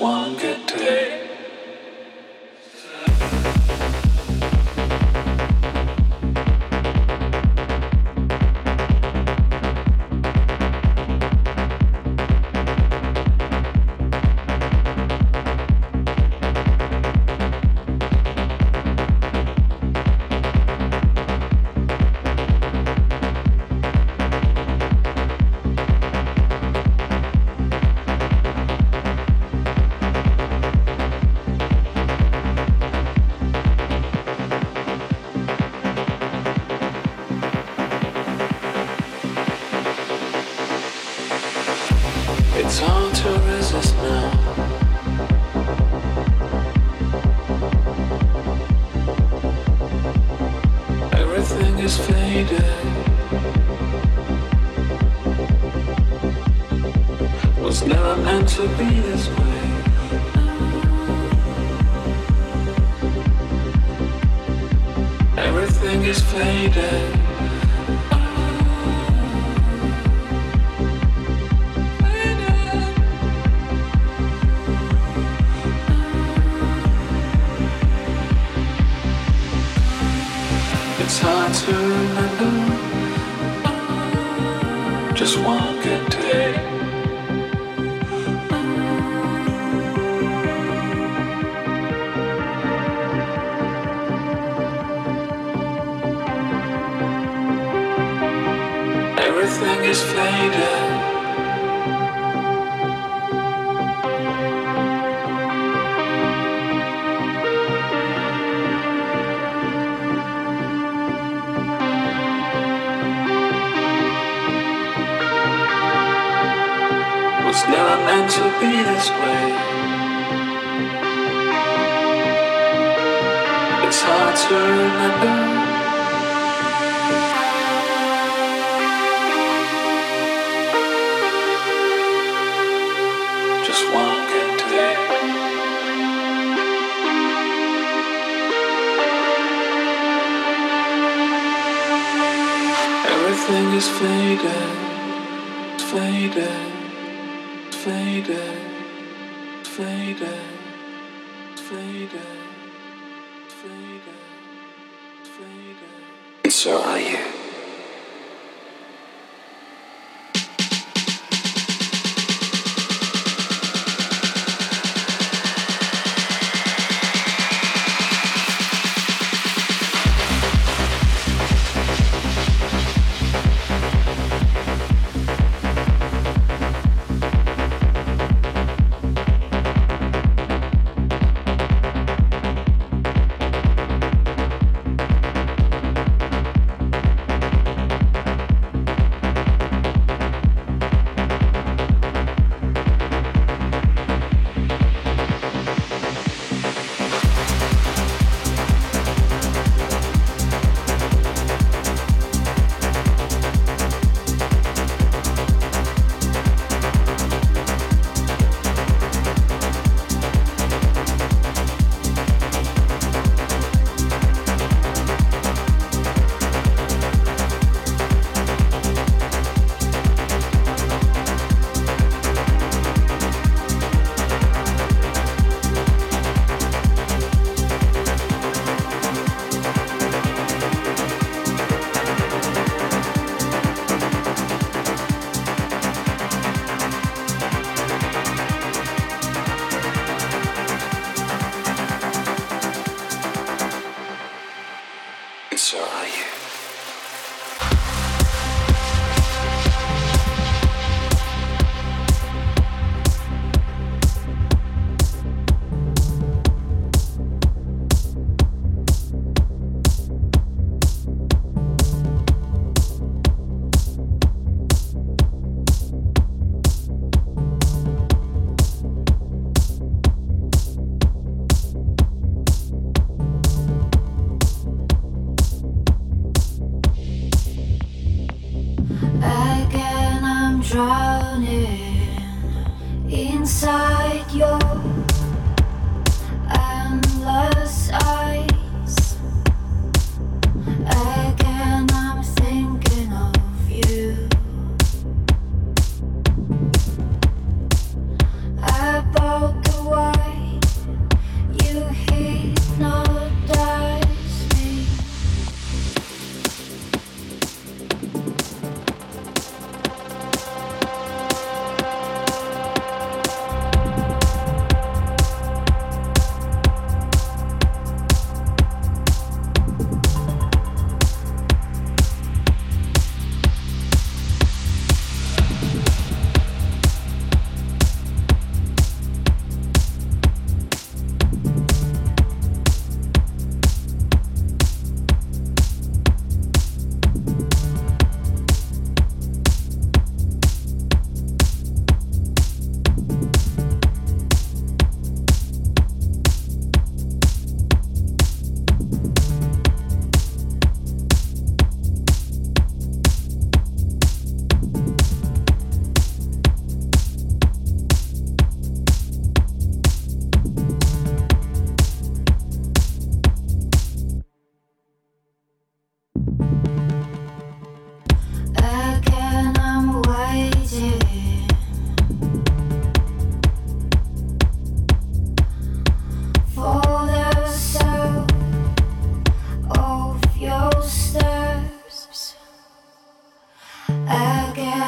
one good to be It's never meant to be this way. It's hard to remember. So are you.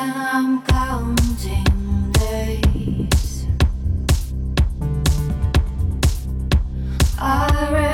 I'm counting days. I